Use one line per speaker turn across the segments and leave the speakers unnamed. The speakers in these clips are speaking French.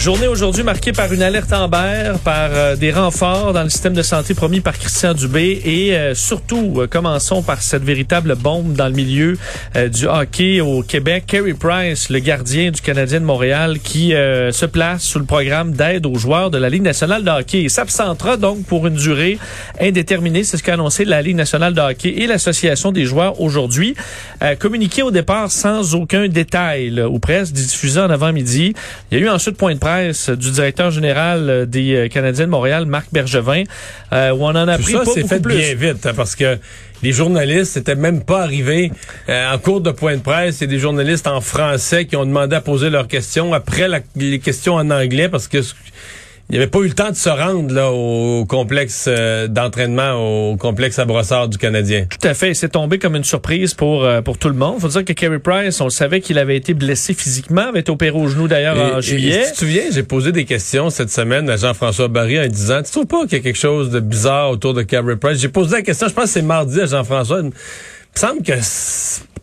Journée aujourd'hui marquée par une alerte Amber, par euh, des renforts dans le système de santé promis par Christian Dubé et euh, surtout, euh, commençons par cette véritable bombe dans le milieu du hockey au Québec. Kerry Price, le gardien du Canadien de Montréal, qui se place sous le programme d'aide aux joueurs de la Ligue nationale de hockey. Il s'absentera donc pour une durée indéterminée. C'est ce qu'a annoncé la Ligue nationale de hockey et l'Association des joueurs aujourd'hui. communiqué au départ sans aucun détail là, aux presses, diffusé en avant-midi. Il y a eu ensuite point de du directeur général euh, des euh, Canadiens de Montréal, Marc Bergevin, euh, où on en a pris
ça,
pas
c'est fait bien vite, hein, parce que les journalistes n'étaient même pas arrivés en cours de point de presse. C'est des journalistes en français qui ont demandé à poser leurs questions après les questions en anglais, parce que il n'y avait pas eu le temps de se rendre là au complexe euh, d'entraînement, au complexe à brossard du Canadien.
Tout à fait. C'est tombé comme une surprise pour euh, pour tout le monde. Faut dire que Kerry Price, on le savait qu'il avait été blessé physiquement, avait été opéré au genou d'ailleurs en juillet.
tu te souviens, j'ai posé des questions cette semaine à Jean-François Barry en disant, tu trouves pas qu'il y a quelque chose de bizarre autour de Kerry Price? J'ai posé la question, je pense que c'est mardi à Jean-François. Il me semble que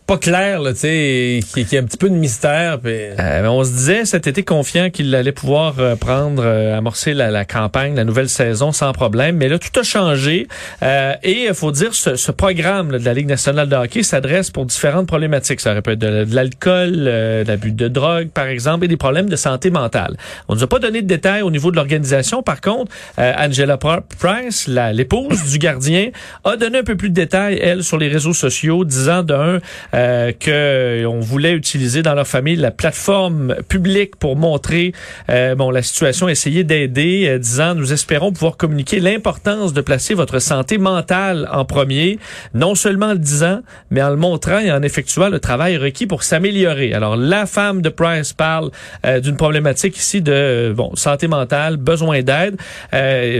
pas clair, là, tu sais, qui, qui a un petit peu de mystère.
Euh, on se disait cet été confiant qu'il allait pouvoir euh, prendre, euh, amorcer la, la, campagne, la nouvelle saison sans problème. Mais là, tout a changé. et il faut dire, ce, ce programme de la Ligue nationale de hockey s'adresse pour différentes problématiques. Ça aurait pu être de, l'alcool, de l'abus de drogue, par exemple, et des problèmes de santé mentale. On ne nous a pas donné de détails au niveau de l'organisation. Par contre, Angela Price, l'épouse du gardien, a donné un peu plus de détails, elle, sur les réseaux sociaux, disant d'un euh, qu'on voulait utiliser dans leur famille la plateforme publique pour montrer euh, bon la situation, essayer d'aider, euh, disant nous espérons pouvoir communiquer l'importance de placer votre santé mentale en premier, non seulement en le disant, mais en le montrant et en effectuant le travail requis pour s'améliorer. Alors la femme de Price parle euh, d'une problématique ici de bon santé mentale, besoin d'aide.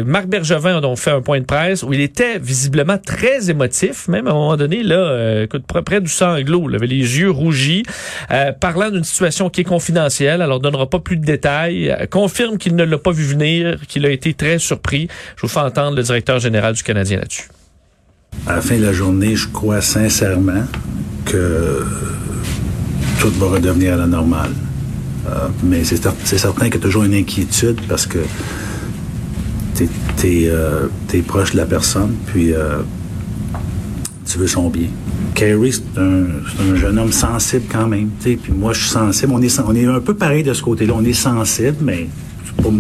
Marc Bergevin a donc fait un point de presse où il était visiblement très émotif, même à un moment donné là, près du sang il avait les yeux rougis, euh, parlant d'une situation qui est confidentielle, alors donnera pas plus de détails, euh, confirme qu'il ne l'a pas vu venir, qu'il a été très surpris. Je vous fais entendre le directeur général du Canadien là-dessus.
À la fin de la journée, je crois sincèrement que tout va redevenir à la normale. Euh, mais c'est certain qu'il y a toujours une inquiétude parce que tu es, proche de la personne, puis tu veux son bien. Kerry, c'est un, jeune homme sensible quand même. Puis moi, je suis sensible. On est, on est un peu pareil de ce côté-là. On est sensible, mais c'est pas,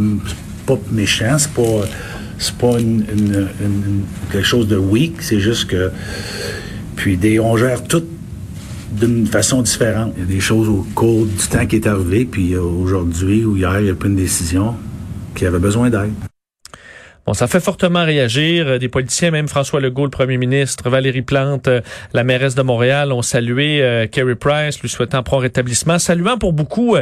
pas méchant. C'est pas, pas quelque chose de weak. C'est juste que. Puis des, on gère tout d'une façon différente. Il y a des choses au cours du temps qui est arrivé, puis aujourd'hui ou hier, il a pris une décision qui avait besoin d'aide.
Bon, ça fait fortement réagir. Euh, des politiciens, même François Legault, le premier ministre, Valérie Plante, euh, la mairesse de Montréal, ont salué euh, Kerry Price, lui souhaitant prompt rétablissement, saluant pour beaucoup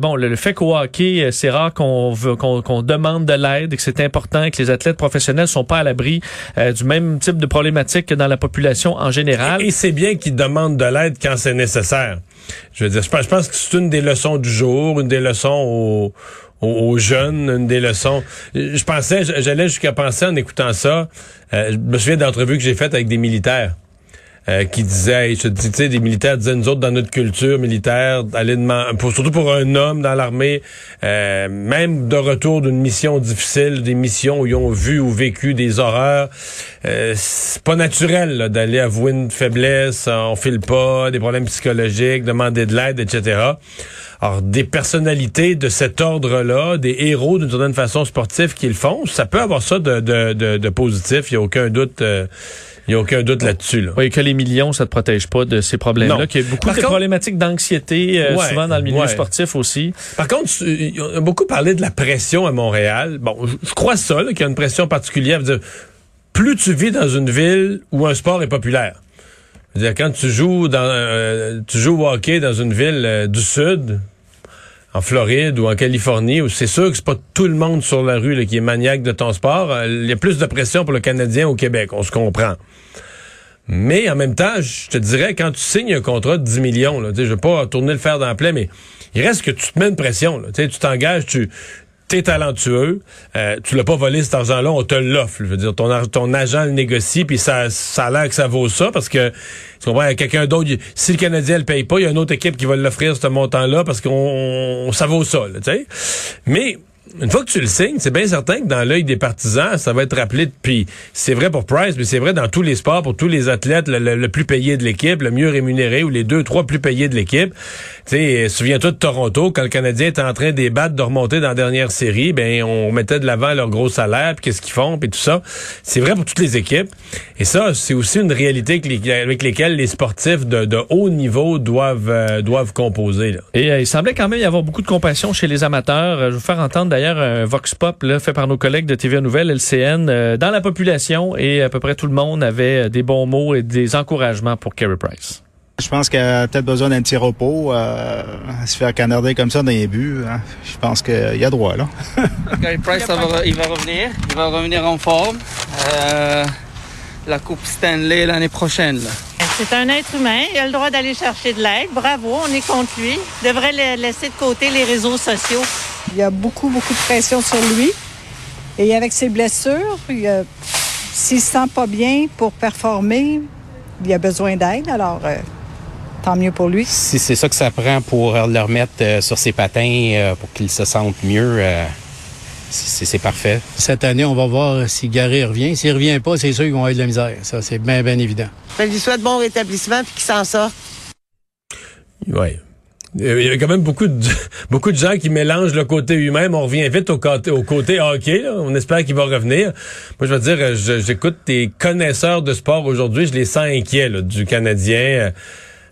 bon le, fait qu'au hockey, c'est rare qu'on qu'on demande de l'aide et que c'est important et que les athlètes professionnels sont pas à l'abri du même type de problématique que dans la population en général.
Et, c'est bien qu'ils demandent de l'aide quand c'est nécessaire. Je veux dire, je pense que c'est une des leçons du jour, une des leçons au aux, jeunes, une des leçons. Je pensais, j'allais jusqu'à penser en écoutant ça, euh, je me souviens d'entrevues que j'ai faites avec des militaires. Euh, qui disaient, je tu sais, des militaires disaient, nous autres, dans notre culture militaire, aller pour, surtout pour un homme dans l'armée, euh, même de retour d'une mission difficile, des missions où ils ont vu ou vécu des horreurs, c'est pas naturel d'aller avouer une faiblesse, on file pas, des problèmes psychologiques, demander de l'aide, etc. Alors, des personnalités de cet ordre-là, des héros d'une certaine façon sportifs qui le font, ça peut avoir ça de, de, de, positif, il n'y a aucun doute. Euh, il n'y a aucun doute là-dessus. Là.
Oui, que les millions, ça ne te protège pas de ces problèmes-là. Qu'il y a beaucoup de problématiques d'anxiété, euh, souvent dans le milieu sportif aussi.
Par contre, on a beaucoup parlé de la pression à Montréal. Bon, je crois ça, qu'il y a une pression particulière. Dire, plus tu vis dans une ville où un sport est populaire, dire, quand tu joues dans euh, tu joues hockey dans une ville euh, du sud, en Floride ou en Californie, où c'est sûr que c'est pas tout le monde sur la rue qui est maniaque de ton sport, euh, il y a plus de pression pour le Canadien au Québec, on se comprend. Mais en même temps, je te dirais, quand tu signes un contrat de 10 millions, là, je veux pas tourner le fer dans le mais il reste que tu te mets une pression. Là, tu t'engages, tu t'es talentueux, euh, tu l'as pas volé cet argent-là, on te l'offre. Je veux dire, ton, ton agent le négocie, puis ça, ça a l'air que ça vaut ça, parce que tu comprends, quelqu'un d'autre, si le Canadien le paye pas, il y a une autre équipe qui va l'offrir ce montant-là, parce qu'on ça vaut ça, tu sais. Mais une fois que tu le signes, c'est bien certain que dans l'œil des partisans, ça va être rappelé. Puis c'est vrai pour Price, mais c'est vrai dans tous les sports, pour tous les athlètes, le, plus payé de l'équipe, le mieux rémunéré ou les deux, trois plus payés de l'équipe. Sais, souviens-toi de Toronto, quand le Canadien était en train de débattre de remonter dans la dernière série, ben on mettait de l'avant leur gros salaire, puis qu'est-ce qu'ils font, puis tout ça. C'est vrai pour toutes les équipes. Et ça, c'est aussi une réalité avec lesquelles les sportifs de, haut niveau doivent euh, doivent composer. Là.
Et euh, il semblait quand même y avoir beaucoup de compassion chez les amateurs. Euh, je vais vous faire entendre d'ailleurs un vox pop là, fait par nos collègues de TVA Nouvelle, LCN, dans la population et à peu près tout le monde avait des bons mots et des encouragements pour Carey Price.
Je pense qu'il a peut-être besoin d'un petit repos, euh, se faire canarder comme ça dans les buts. Hein. Je pense qu'il y a droit là.
Carey Price, il va revenir, il va revenir en forme. Euh, la Coupe Stanley l'année prochaine.
C'est un être humain. Il a le droit d'aller chercher de l'aide. Bravo, on est contre lui. Il devrait laisser de côté les réseaux sociaux.
Il y a beaucoup, beaucoup de pression sur lui. Et avec ses blessures, s'il ne se sent pas bien pour performer, il a besoin d'aide. Alors, euh, tant mieux pour lui.
Si c'est ça que ça prend pour le remettre euh, sur ses patins, euh, pour qu'il se sente mieux, c'est parfait.
Cette année, on va voir si Gary revient. S'il revient pas, c'est sûr qu'ils vont avoir de la misère. Ça, c'est bien, bien évident.
Je lui souhaite bon rétablissement puis qu'il s'en sorte.
Oui. Il y a quand même beaucoup de beaucoup de gens qui mélangent le côté humain. On revient vite au côté, au côté hockey. On espère qu'il va revenir. Moi, je veux dire, j'écoute tes connaisseurs de sport aujourd'hui. Je les sens inquiets du Canadien.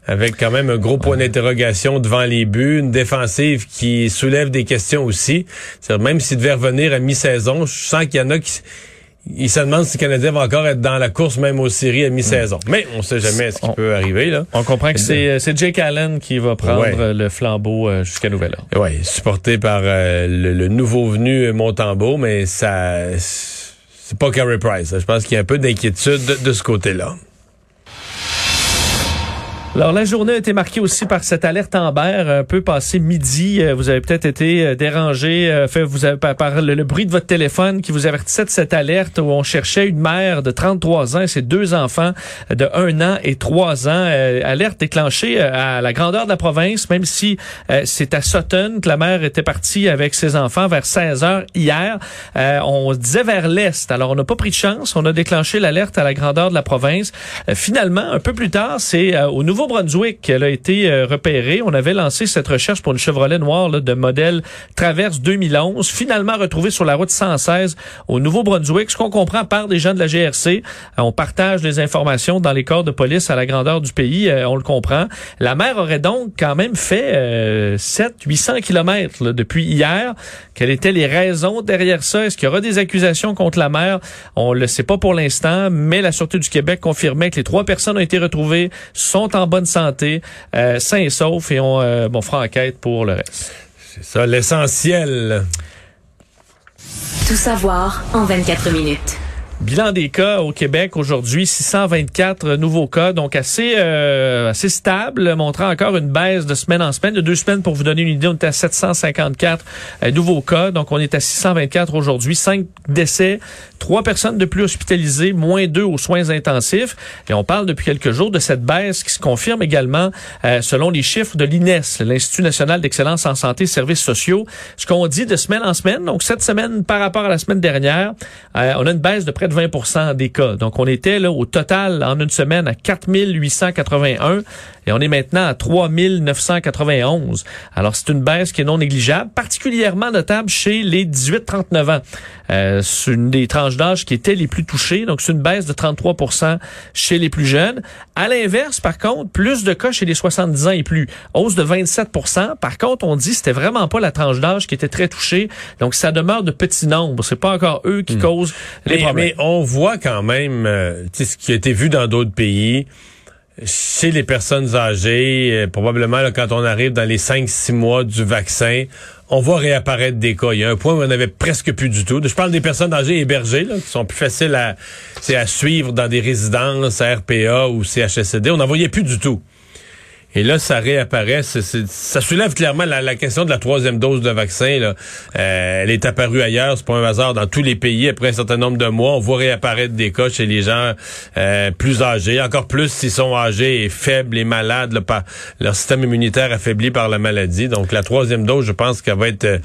Euh, avec quand même un gros point d'interrogation devant les buts, une défensive qui soulève des questions aussi. Même s'il devait revenir à mi-saison, je sens qu'il y en a qui il se demande si le Canadien va encore être dans la course même aux séries à mi-saison. Hmm. Mais on sait jamais ce qui peut arriver. Là.
On comprend que c'est, c'est Jake Allen qui va prendre le flambeau euh, jusqu'à nouvel ordre.
Oui, supporté par euh, le, nouveau venu Montembeau, mais ça c'est pas Carey Price. Je pense qu'il y a un peu d'inquiétude de ce côté-là.
Alors, la journée a été marquée aussi par cette alerte Amber, un peu passé midi. Euh, vous avez peut-être été euh, dérangé euh, fait, vous avez, par, le, bruit de votre téléphone qui vous avertissait de cette alerte où on cherchait une mère de 33 ans et ses deux enfants de 1 an et 3 ans. alerte déclenchée à la grandeur de la province, même si c'est à Sutton que la mère était partie avec ses enfants vers 16 heures hier. on disait vers l'est. Alors, on n'a pas pris de chance. On a déclenché l'alerte à la grandeur de la province. finalement, un peu plus tard, c'est au nouveau brunswick elle a été euh, repérée. On avait lancé cette recherche pour une Chevrolet noire de modèle Traverse 2011, finalement retrouvée sur la route 116 au Nouveau-Brunswick. Ce qu'on comprend par des gens de la GRC, euh, on partage les informations dans les corps de police à la grandeur du pays, euh, on le comprend. La mer aurait donc quand même fait 7 800 kilomètres depuis hier. Quelles étaient les raisons derrière ça? Est-ce qu'il y aura des accusations contre la mer? On le sait pas pour l'instant, mais la Sûreté du Québec confirmait que les trois personnes ont été retrouvées, sont en bonne santé, euh, sains et saufs, et on, euh, bon, fera enquête pour le reste.
C'est ça l'essentiel.
Tout savoir en 24 minutes.
Bilan des cas au Québec aujourd'hui, 624 nouveaux cas, donc assez euh, assez stable, montrant encore une baisse de semaine en semaine. De deux semaines, pour vous donner une idée, on est à 754 euh, nouveaux cas, donc on est à 624 aujourd'hui. Cinq décès, trois personnes de plus hospitalisées, moins deux aux soins intensifs. Et on parle depuis quelques jours de cette baisse qui se confirme également euh, selon les chiffres de l'INES, l'Institut national d'excellence en santé et services sociaux. Ce qu'on dit de semaine en semaine, donc cette semaine par rapport à la semaine dernière, on a une baisse de près de 20 des cas. Donc, on était là au total en une semaine à 4881 et on est maintenant à 3991. Alors, c'est une baisse qui est non négligeable, particulièrement notable chez les 18-39 ans. Euh, c'est une des tranches d'âge qui étaient les plus touchées. Donc, c'est une baisse de 33% chez les plus jeunes. À l'inverse, par contre, plus de cas chez les 70 ans et plus. Hausse de 27% Par contre, on dit que c'était vraiment pas la tranche d'âge qui était très touchée. Donc, ça demeure de petits nombres. C'est pas encore eux qui hmm. causent les problèmes.
Mais on voit quand même euh, ce qui a été vu dans d'autres pays chez les personnes âgées, euh, probablement quand on arrive dans les 5-6 mois du vaccin, on voit réapparaître des cas. Il y a un point où on avait presque plus du tout. Je parle des personnes âgées hébergées, qui sont plus faciles à, à suivre dans des résidences, à RPA ou CHSCD. On n'en voyait plus du tout. Et là, ça réapparaît. Ça soulève clairement la, la question de la troisième dose de vaccin. Là. Euh, elle est apparue ailleurs, c'est pas un hasard. Dans tous les pays, après un certain nombre de mois, on voit réapparaître des cas chez les gens euh, plus âgés. Encore plus s'ils sont âgés et faibles et malades, là, par leur système immunitaire affaibli par la maladie. Donc la troisième dose, je pense qu'elle va être euh,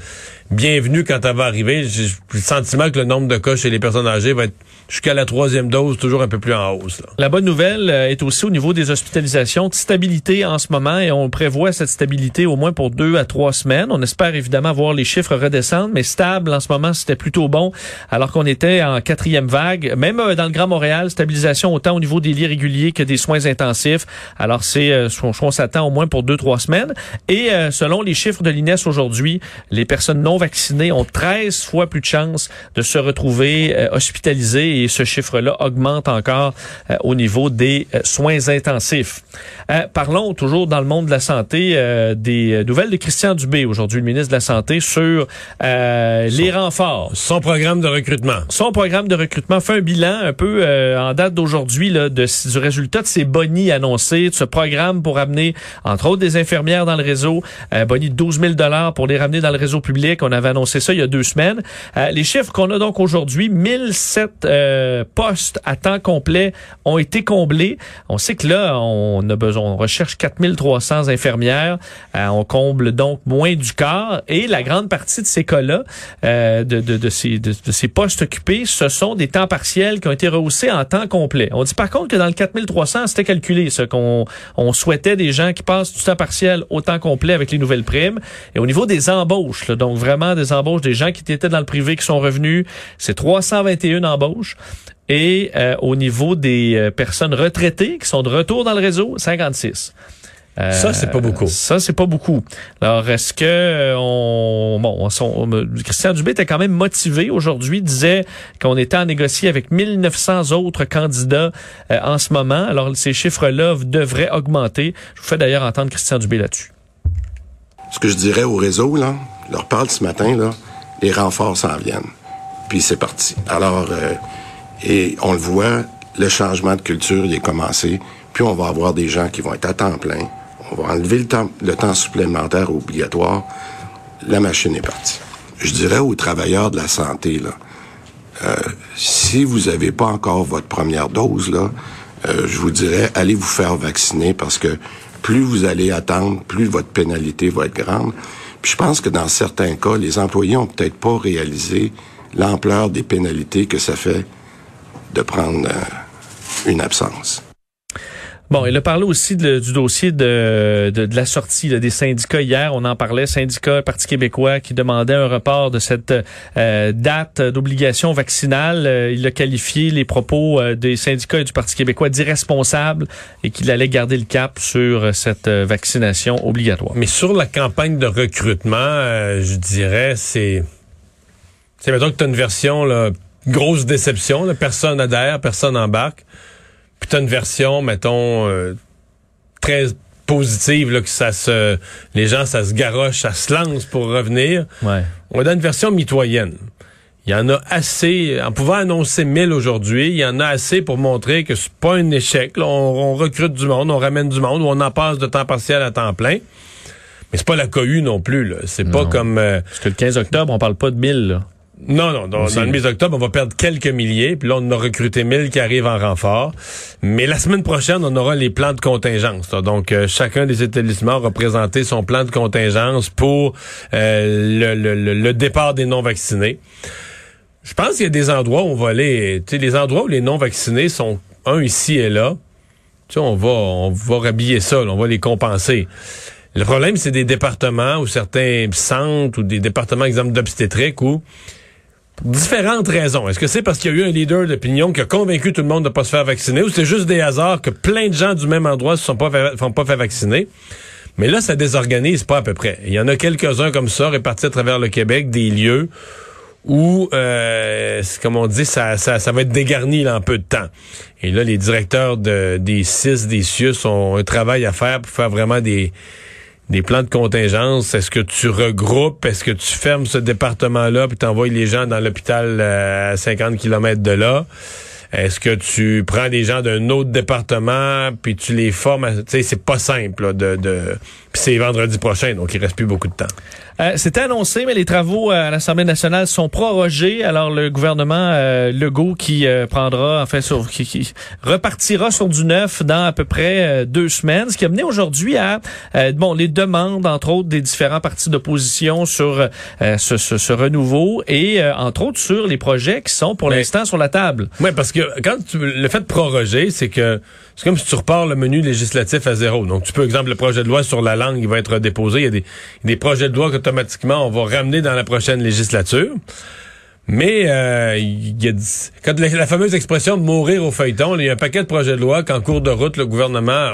bienvenue quand elle va arriver. J'ai le sentiment que le nombre de cas chez les personnes âgées va être jusqu'à la troisième dose toujours un peu plus en hausse.
La bonne nouvelle euh, est aussi au niveau des hospitalisations, de stabilité en ce moment et on prévoit cette stabilité au moins pour deux à trois semaines. On espère évidemment voir les chiffres redescendre, mais stable en ce moment, c'était plutôt bon alors qu'on était en quatrième vague. Même euh, dans le Grand Montréal, stabilisation autant au niveau des lits réguliers que des soins intensifs. Alors c'est, euh, on, on s'attend au moins pour deux, trois semaines. Et selon les chiffres de l'INES aujourd'hui, les personnes non vaccinées ont 13 fois plus de chances de se retrouver hospitalisées et ce chiffre-là augmente encore euh, au niveau des euh, soins intensifs. Euh, parlons toujours dans le monde de la santé euh, des nouvelles de Christian Dubé, aujourd'hui le ministre de la Santé, sur euh, les renforts.
Son programme de recrutement.
Son programme de recrutement fait un bilan un peu euh, en date d'aujourd'hui du résultat de ces bonnies annoncés, de ce programme pour amener, entre autres, des infirmières dans le réseau, euh, bonnies de 12 000 pour les ramener dans le réseau public. On avait annoncé ça il y a deux semaines. Euh, les chiffres qu'on a donc aujourd'hui, 1007 euh, postes à temps complet ont été comblés. On sait que là, on a besoin, on recherche 4300 infirmières. Euh, on comble donc moins du quart. Et la grande partie de ces cas-là, euh, de, de, de, ces, de, de ces postes occupés, ce sont des temps partiels qui ont été rehaussés en temps complet. On dit par contre que dans le 4300, c'était calculé, ce qu'on on souhaitait des gens qui passent du temps partiel au temps complet avec les nouvelles primes. Et au niveau des embauches, là, donc vraiment des embauches des gens qui étaient dans le privé qui sont revenus, c'est 321 embauches. Et euh, au niveau des euh, personnes retraitées qui sont de retour dans le réseau, 56. Euh,
Ça, c'est pas beaucoup.
Ça, c'est pas beaucoup. Alors, est-ce que euh, on, bon, on- on- Christian Dubé était quand même motivé aujourd'hui, disait qu'on était en négocier avec 1900 autres candidats euh, en ce moment. Alors, ces chiffres-là devraient augmenter. Je vous fais d'ailleurs entendre Christian Dubé là-dessus.
Ce que je dirais au réseau, là, je leur parle ce matin, là, les renforts s'en viennent. Puis c'est parti. Alors, euh, et on le voit, le changement de culture, il est commencé. Puis on va avoir des gens qui vont être à temps plein. On va enlever le temps, le temps supplémentaire obligatoire. La machine est partie. Je dirais aux travailleurs de la santé, là, euh, si vous n'avez pas encore votre première dose, là, euh, je vous dirais, allez vous faire vacciner parce que plus vous allez attendre, plus votre pénalité va être grande. Puis je pense que dans certains cas, les employés ont peut-être pas réalisé l'ampleur des pénalités que ça fait de prendre euh, une absence.
Bon, il a parlé aussi de- du dossier de, de, de la sortie là, des syndicats hier. On en parlait, syndicats Parti québécois qui demandait un report de cette euh, date d'obligation vaccinale. Euh, il a qualifié les propos euh, des syndicats et du Parti québécois d'irresponsables et qu'il allait garder le cap sur cette vaccination obligatoire.
Mais sur la campagne de recrutement, euh, je dirais, c'est... C'est mettons que tu as une version, là, grosse déception, là, personne adhère, personne embarque. Puis tu une version, mettons, euh, très positive, là, que ça se... Les gens, ça se garoche, ça se lance pour revenir.
Ouais.
On a une version mitoyenne. Il y en a assez, en pouvant annoncer 1000 aujourd'hui, il y en a assez pour montrer que c'est pas un échec. là. On, on recrute du monde, on ramène du monde, ou on en passe de temps partiel à temps plein. Mais c'est pas la cohue non plus. là. C'est pas comme... euh,
Parce que le 15 octobre, on parle pas de 1000. Là.
Non, non, dans, le mes octobre, on va perdre quelques milliers, puis là, on a recruté 1000 qui arrivent en renfort. Mais la semaine prochaine, on aura les plans de contingence. là. Donc, euh, chacun des établissements aura présenté son plan de contingence pour euh, le, le- le- le départ des non-vaccinés. Je pense qu'il y a des endroits où on va aller... Tu sais, les endroits où les non-vaccinés sont, un, ici et là, tu sais, on va, on va rhabiller ça, là, on va les compenser. Le problème, c'est des départements ou certains centres ou des départements, exemple d'obstétrique, où différentes raisons. Est-ce que c'est parce qu'il y a eu un leader d'opinion qui a convaincu tout le monde de ne pas se faire vacciner ou c'est juste des hasards que plein de gens du même endroit ne se sont pas fait, pas fait vacciner? Mais là, ça désorganise pas à peu près. Il y en a quelques-uns comme ça répartis à travers le Québec, des lieux où, euh, comme on dit, ça, ça, ça va être dégarni là, en peu de temps. Et là, les directeurs de, des CIS, des CIUS ont un travail à faire pour faire vraiment des, des plans de contingence? Est-ce que tu regroupes, est-ce que tu fermes ce département-là puis t'envoies les gens dans l'hôpital euh, à 50 km de là? Est-ce que tu prends des gens d'un autre département puis tu les formes? Tu sais, c'est pas simple de, de... Puis c'est vendredi prochain, donc il reste plus beaucoup de temps.
Euh, C'était annoncé, mais les travaux à l'Assemblée nationale sont prorogés. Alors le gouvernement euh, Legault qui euh, prendra, enfin, sur, qui, qui, repartira sur du neuf dans à peu près euh, deux semaines, ce qui a mené aujourd'hui à euh, bon les demandes entre autres des différents partis d'opposition sur ce, ce, ce, renouveau et entre autres sur les projets qui sont pour l'instant sur la table.
Oui, parce que quand tu, le fait de proroger, c'est que c'est comme si tu repars le menu législatif à zéro. Donc tu peux, exemple, le projet de loi sur la langue, il va être déposé. Il y a des, des projets de loi qu'automatiquement on va ramener dans la prochaine législature. Mais euh, y a, quand la, fameuse expression de mourir au feuilleton, il y a un paquet de projets de loi qu'en cours de route, le gouvernement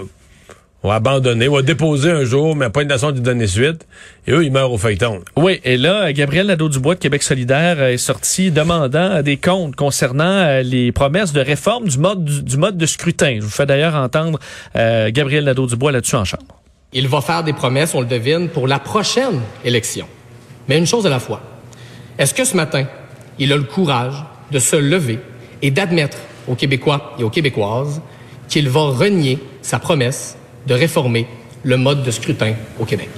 va abandonner, va déposer un jour, mais pas une nation d'y donner suite. Et eux, ils meurent au feuilleton.
Oui, et là, Gabriel Nadeau-Dubois de Québec solidaire est sorti demandant des comptes concernant les promesses de réforme du mode, du, du mode de scrutin. Je vous fais d'ailleurs entendre euh, Gabriel Nadeau-Dubois là-dessus en chambre.
Il va faire des promesses, on le devine, pour la prochaine élection. Mais une chose à la fois. Est-ce que ce matin, il a le courage de se lever et d'admettre aux Québécois et aux Québécoises qu'il va renier sa promesse de réformer le mode de scrutin au Québec?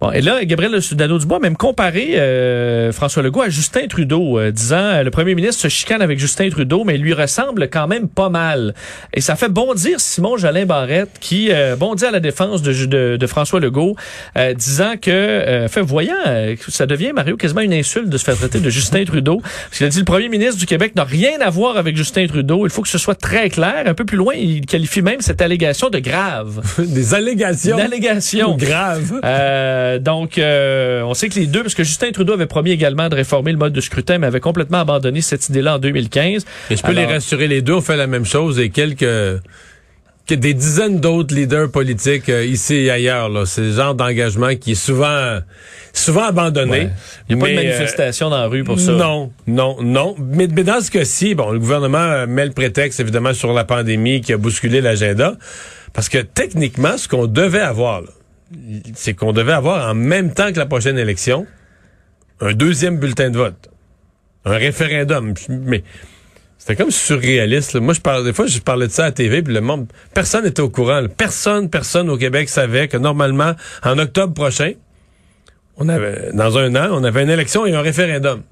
Bon, et là, Gabriel Nadeau-Dubois a même comparé euh, François Legault à Justin Trudeau, euh, disant euh, le premier ministre se chicane avec Justin Trudeau, mais il lui ressemble quand même pas mal. Et ça fait bondir Simon Jolin Barrette, qui euh, bondit à la défense de, de, de François Legault, euh, disant que, euh, fait voyant, ça devient, Mario, quasiment une insulte de se faire traiter de Justin Trudeau. Parce qu'il a dit le premier ministre du Québec n'a rien à voir avec Justin Trudeau. Il faut que ce soit très clair. Un peu plus loin, il qualifie même cette allégation de grave.
Des allégations?
Une allégation.
Grave.
Euh, donc, euh, on sait que les deux, parce que Justin Trudeau avait promis également de réformer le mode de scrutin, mais avait complètement abandonné cette idée-là en 2015.
Et je peux Alors, les rassurer, les deux ont fait la même chose et quelques que des dizaines d'autres leaders politiques euh, ici et ailleurs. Là. C'est le genre d'engagement qui est souvent souvent abandonné.
Ouais. Il n'y a mais, pas de manifestation euh, dans la rue pour ça.
Non, non, non. Mais, mais dans ce cas-ci, bon, le gouvernement met le prétexte évidemment sur la pandémie qui a bousculé l'agenda. Parce que techniquement, ce qu'on devait avoir, c'est qu'on devait avoir en même temps que la prochaine élection un deuxième bulletin de vote. Un référendum. Mais c'était comme surréaliste. Là. Moi, je parlais des fois, je parlais de ça à TV, puis le monde, personne n'était au courant. Personne, personne au Québec savait que normalement, en octobre prochain, on avait, dans un an, on avait une élection et un référendum.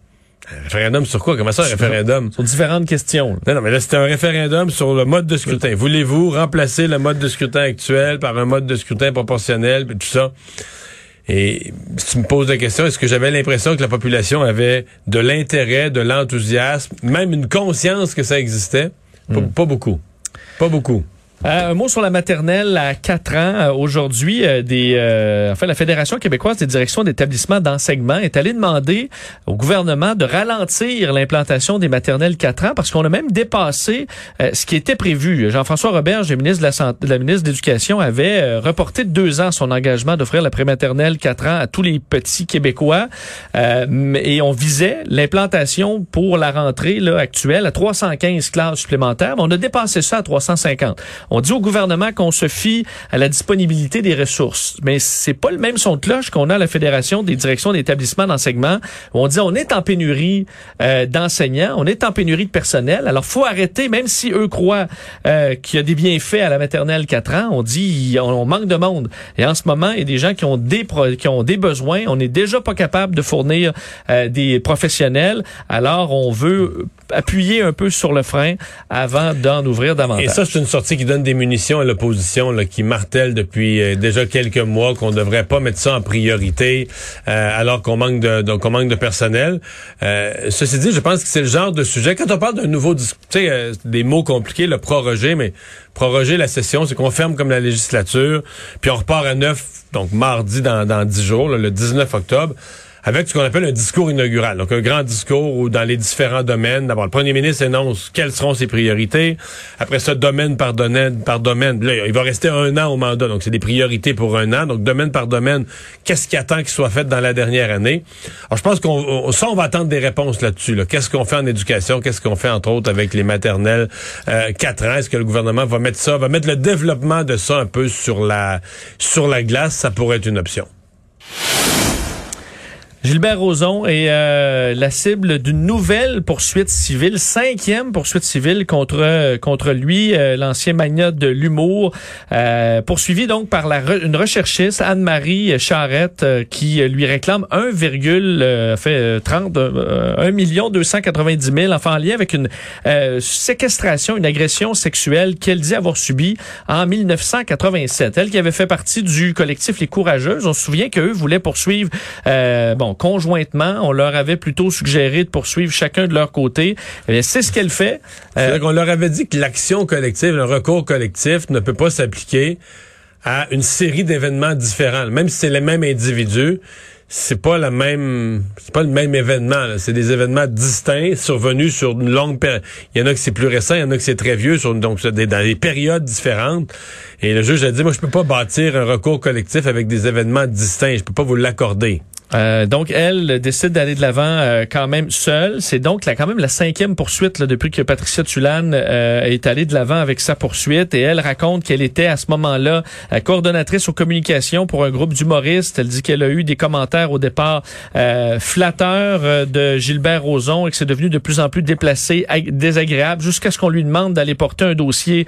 Un référendum sur quoi? Comment ça, un référendum?
Sur différentes questions.
Non, non, mais là, c'était un référendum sur le mode de scrutin. Voulez-vous remplacer le mode de scrutin actuel par un mode de scrutin proportionnel, puis tout ça? Et si tu me poses la question, est-ce que j'avais l'impression que la population avait de l'intérêt, de l'enthousiasme, même une conscience que ça existait? Pas,
Hmm.
pas beaucoup. Pas beaucoup.
Euh, un mot sur la maternelle à 4 ans. Euh, Aujourd'hui, euh, enfin, la Fédération québécoise des directions d'établissements d'enseignement est allée demander au gouvernement de ralentir l'implantation des maternelles 4 ans parce qu'on a même dépassé ce qui était prévu. Jean-François Roberge, le ministre de la, Santé, la ministre de l'Éducation, avait reporté de deux ans son engagement d'offrir la prématernelle 4 ans à tous les petits Québécois. Et on visait l'implantation pour la rentrée là, actuelle à 315 classes supplémentaires. Mais on a dépassé ça à 350. On dit au gouvernement qu'on se fie à la disponibilité des ressources, mais c'est pas le même son de cloche qu'on a à la Fédération des directions d'établissements d'enseignement. Où on dit on est en pénurie euh, d'enseignants, on est en pénurie de personnel. Alors faut arrêter, même si eux croient euh, qu'il y a des bienfaits à la maternelle 4 ans, on dit on, on, manque de monde. Et en ce moment, il y a des gens qui ont des qui ont des besoins. On n'est déjà pas capable de fournir euh, des professionnels. Alors on veut appuyer un peu sur le frein avant d'en ouvrir davantage.
Et ça, c'est une sortie qui donne des munitions à l'opposition, qui martèle depuis euh, déjà quelques mois qu'on devrait pas mettre ça en priorité, euh, alors qu'on manque de, donc on manque de personnel. Euh, ceci dit, je pense que c'est le genre de sujet. Quand on parle d'un nouveau, tu sais, euh, des mots compliqués, le proroger, mais proroger la session, c'est qu'on ferme comme la législature, puis on repart à neuf, donc mardi dans, dans 10 jours, là, le 19 octobre. Avec ce qu'on appelle un discours inaugural. Donc, un grand discours où, dans les différents domaines, d'abord, le premier ministre énonce quelles seront ses priorités. Après ça, domaine par domaine, par domaine. Là, il va rester un an au mandat. Donc, c'est des priorités pour un an. Donc, domaine par domaine, qu'est-ce qui attend qu'il soit fait dans la dernière année? Alors, je pense qu'on, ça, on va attendre des réponses là-dessus. Là. Qu'est-ce qu'on fait en éducation? Qu'est-ce qu'on fait, entre autres, avec les maternelles euh, 4 ans? Est-ce que le gouvernement va mettre ça, va mettre le développement de ça un peu sur la, sur la glace? Ça pourrait être une option.
Gilbert Rozon est euh, la cible d'une nouvelle poursuite civile, cinquième poursuite civile contre euh, contre lui, euh, l'ancien magnat de l'humour, poursuivi donc par la une recherchiste Anne-Marie Charrette qui lui réclame 1, fait 30 1 million 290 000 enfin en lien avec une séquestration, une agression sexuelle qu'elle dit avoir subie en 1987. Elle qui avait fait partie du collectif Les Courageuses, on se souvient qu'eux voulaient poursuivre bon conjointement. On leur avait plutôt suggéré de poursuivre chacun de leur côté. Eh c'est ce qu'elle fait.
Euh, on leur avait dit que l'action collective, le recours collectif ne peut pas s'appliquer à une série d'événements différents. Même si c'est les mêmes individus, c'est pas la même c'est pas le même événement c'est des événements distincts survenus sur une longue période il y en a que c'est plus récent il y en a que c'est très vieux sur donc dans des périodes différentes et le juge a dit moi je peux pas bâtir un recours collectif avec des événements distincts je peux pas vous l'accorder
euh, donc, elle décide d'aller de l'avant euh, quand même seule. C'est donc là, quand même la cinquième poursuite depuis que Patricia Tulane euh, est allée de l'avant avec sa poursuite. Et elle raconte qu'elle était à ce moment-là coordonnatrice aux communications pour un groupe d'humoristes. Elle dit qu'elle a eu des commentaires au départ flatteurs de Gilbert Rozon et que c'est devenu de plus en plus déplacé, désagréable, jusqu'à ce qu'on lui demande d'aller porter un dossier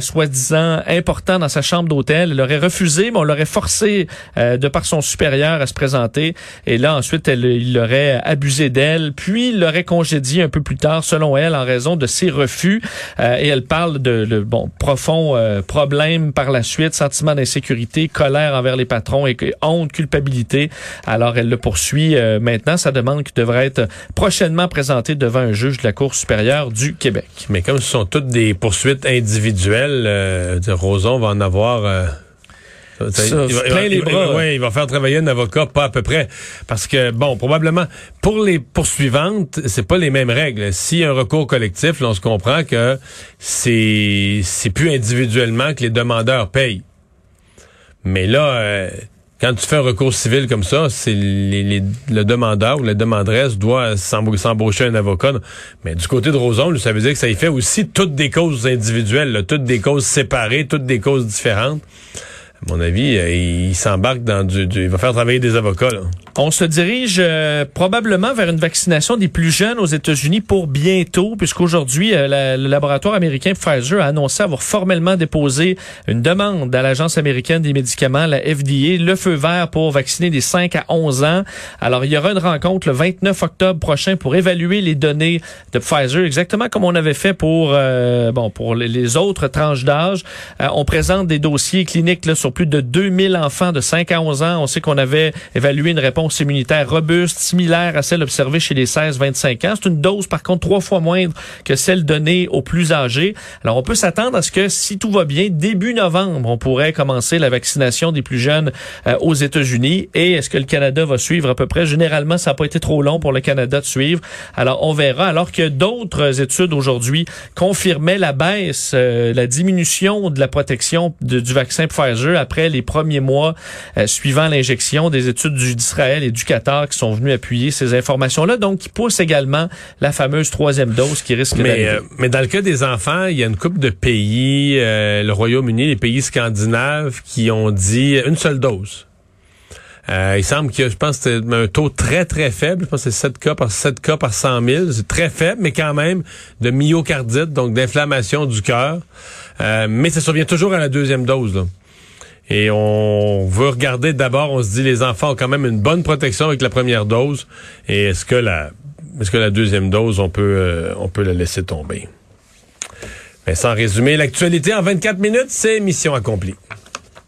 soi-disant important dans sa chambre d'hôtel. Elle aurait refusé, mais on l'aurait forcé de par son supérieur à se présenter. Et là, ensuite, elle, il l'aurait abusé d'elle, puis il l'aurait congédié un peu plus tard, selon elle, en raison de ses refus. Euh, et elle parle de, le bon profond euh, problème par la suite, sentiment d'insécurité, colère envers les patrons et honte, culpabilité. Alors, elle le poursuit euh, maintenant. Sa demande qui devrait être prochainement présentée devant un juge de la Cour supérieure du Québec.
Mais comme ce sont toutes des poursuites individuelles, euh, Roson va en avoir
ça, il va, plein les bras.
Oui, il va faire travailler un avocat, pas à peu près. Parce que, bon, probablement, pour les poursuivantes, c'est pas les mêmes règles. Si un recours collectif, là, on se comprend que c'est, c'est plus individuellement que les demandeurs payent. Mais là, euh, quand tu fais un recours civil comme ça, c'est les, le demandeur ou la demanderesse doit s'embaucher un avocat. Mais du côté de Roson, ça veut dire que ça y fait aussi toutes des causes individuelles, toutes des causes séparées, toutes des causes différentes à mon avis, euh, il s'embarque dans du, Il va faire travailler des avocats. Là.
On se dirige euh, probablement vers une vaccination des plus jeunes aux États-Unis pour bientôt, puisqu'aujourd'hui, euh, le laboratoire américain Pfizer a annoncé avoir formellement déposé une demande à l'Agence américaine des médicaments, la FDA, le feu vert pour vacciner des 5 à 11 ans. Alors, il y aura une rencontre le 29 octobre prochain pour évaluer les données de Pfizer, exactement comme on avait fait pour bon pour les, autres tranches d'âge. on présente des dossiers cliniques là, sur plus de 2000 enfants de 5 à 11 ans. On sait qu'on avait évalué une réponse immunitaire robuste, similaire à celle observée chez les 16-25 ans. C'est une dose, par contre, trois fois moindre que celle donnée aux plus âgés. Alors, on peut s'attendre à ce que, si tout va bien, début novembre, on pourrait commencer la vaccination des plus jeunes euh, aux États-Unis. Et est-ce que le Canada va suivre à peu près? Généralement, ça n'a pas été trop long pour le Canada de suivre. Alors, on verra. Alors que d'autres études aujourd'hui confirmaient la baisse, euh, la diminution de la protection du vaccin Pfizer après les premiers mois euh, suivant l'injection des études d'Israël et du Qatar qui sont venus appuyer ces informations-là, donc qui poussent également la fameuse troisième dose qui risque
mais, euh, mais dans le cas des enfants, il y a une couple de pays, euh, le Royaume-Uni, les pays scandinaves, qui ont dit une seule dose. il semble que je pense que c'est un taux très, très faible. Je pense que c'est 7 cas par 7 cas par 100 000. C'est très faible, mais quand même de myocardite, donc d'inflammation du cœur. mais ça survient toujours à la deuxième dose. Là. Et on veut regarder d'abord, on se dit les enfants ont quand même une bonne protection avec la première dose. Et est-ce que la est-ce que la deuxième dose, on peut euh, on peut la laisser tomber? Mais sans résumer, l'actualité en 24 minutes, c'est mission accomplie.